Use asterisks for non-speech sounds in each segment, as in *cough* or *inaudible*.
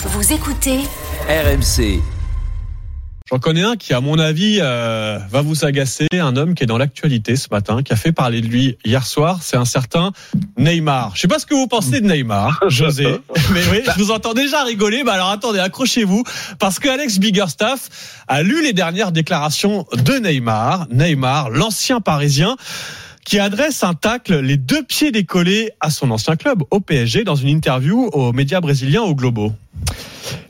Vous écoutez RMC. J'en connais un qui, à mon avis, euh, va vous agacer. Un homme qui est dans l'actualité ce matin, qui a fait parler de lui hier soir. C'est un certain Neymar. Je sais pas ce que vous pensez de Neymar, *laughs* José. mais oui, je vous entends déjà rigoler. Mais alors attendez, accrochez-vous. Parce que Alex Biggerstaff a lu les dernières déclarations de Neymar. Neymar, l'ancien parisien qui adresse un tacle les deux pieds décollés à son ancien club, au PSG, dans une interview aux médias brésiliens au Globo.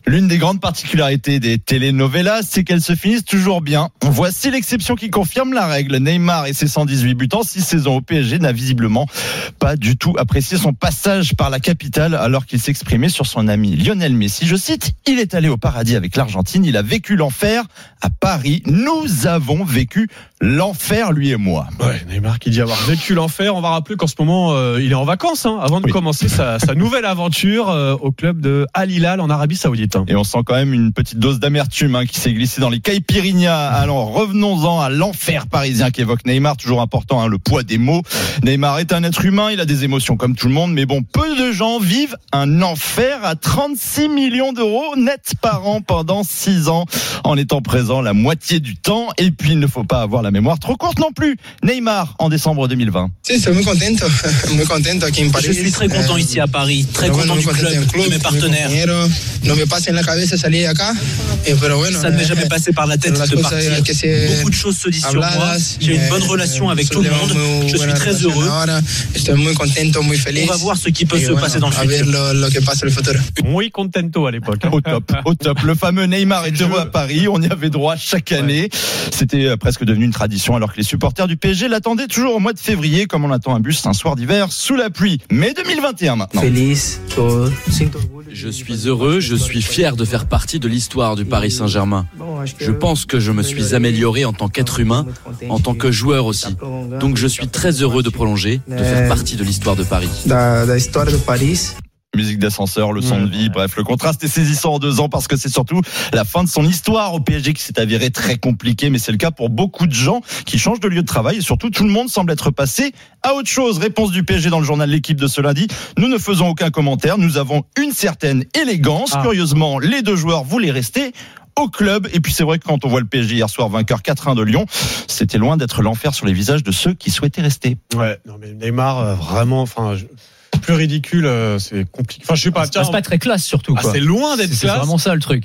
L'une des grandes particularités des telenovelas, c'est qu'elles se finissent toujours bien. Voici l'exception qui confirme la règle. Neymar et ses 118 buts en 6 saisons au PSG n'a visiblement pas du tout apprécié son passage par la capitale alors qu'il s'exprimait sur son ami Lionel Messi. Je cite, il est allé au paradis avec l'Argentine, il a vécu l'enfer à Paris. Nous avons vécu l'enfer, lui et moi. Ouais, Neymar qui dit avoir vécu l'enfer. On va rappeler qu'en ce moment, euh, il est en vacances hein, avant de Oui. commencer sa, sa nouvelle aventure euh, au club de Al Hilal en Arabie Saoudite. hein. Et on sent quand même une petite dose d'amertume hein, qui s'est glissée dans les caipirinhas. Alors revenons-en à l'enfer parisien qu'évoque Neymar, toujours important, hein, le poids des mots. Neymar est un être humain, il a des émotions comme tout le monde, mais bon, peu de gens vivent un enfer à 36 millions d'euros net par an pendant 6 ans, en étant présent la moitié du temps. Et puis il ne faut pas avoir la mémoire trop courte non plus. Neymar en décembre 2020. Sí, estoy muy contento, *laughs* muy contento aquí en París. Je suis très content ici à Paris, très content du club, de mes partenaires. la. Ça ne m'est jamais passé par la tête de partir. Beaucoup de choses se disent sur moi. J'ai une eh, bonne relation avec tout le monde. Je suis très heureux. On va voir ce qui peut se passer dans le futur. Muy contento à l'époque. hein. Au top, au top. Le fameux Neymar est heureux à Paris. On y avait droit chaque année. C'était euh, presque devenu une tradition alors que les supporters du PSG l'attendaient toujours au mois de février comme on attend un bus un soir d'hiver sous la pluie. Mais 2021 maintenant. feliz. Je suis heureux, je suis fier de faire partie de l'histoire du Paris Saint-Germain. Je pense que je me suis amélioré en tant qu'être humain, en tant que joueur aussi. Donc je suis très heureux de prolonger, de faire partie de l'histoire de Paris. Musique d'ascenseur, le son de vie, bref, le contraste est saisissant en deux ans parce que c'est surtout la fin de son histoire au PSG qui s'est avérée très compliquée, mais c'est le cas pour beaucoup de gens qui changent de lieu de travail et surtout tout le monde semble être passé à autre chose. Réponse du PSG dans le journal L'équipe de ce lundi. Nous ne faisons aucun commentaire, nous avons une certaine élégance. Ah. Curieusement, les deux joueurs voulaient rester au club. Et puis c'est vrai que quand on voit le PSG hier soir vainqueur 4-1 de Lyon, c'était loin d'être l'enfer sur les visages de ceux qui souhaitaient rester. Ouais, non mais Neymar, euh, vraiment, enfin, je- plus ridicule, euh, c'est compliqué. Enfin, je sais pas. C'est pas très classe surtout. ah, quoi. c'est loin d'être C'est classe. vraiment ça le truc.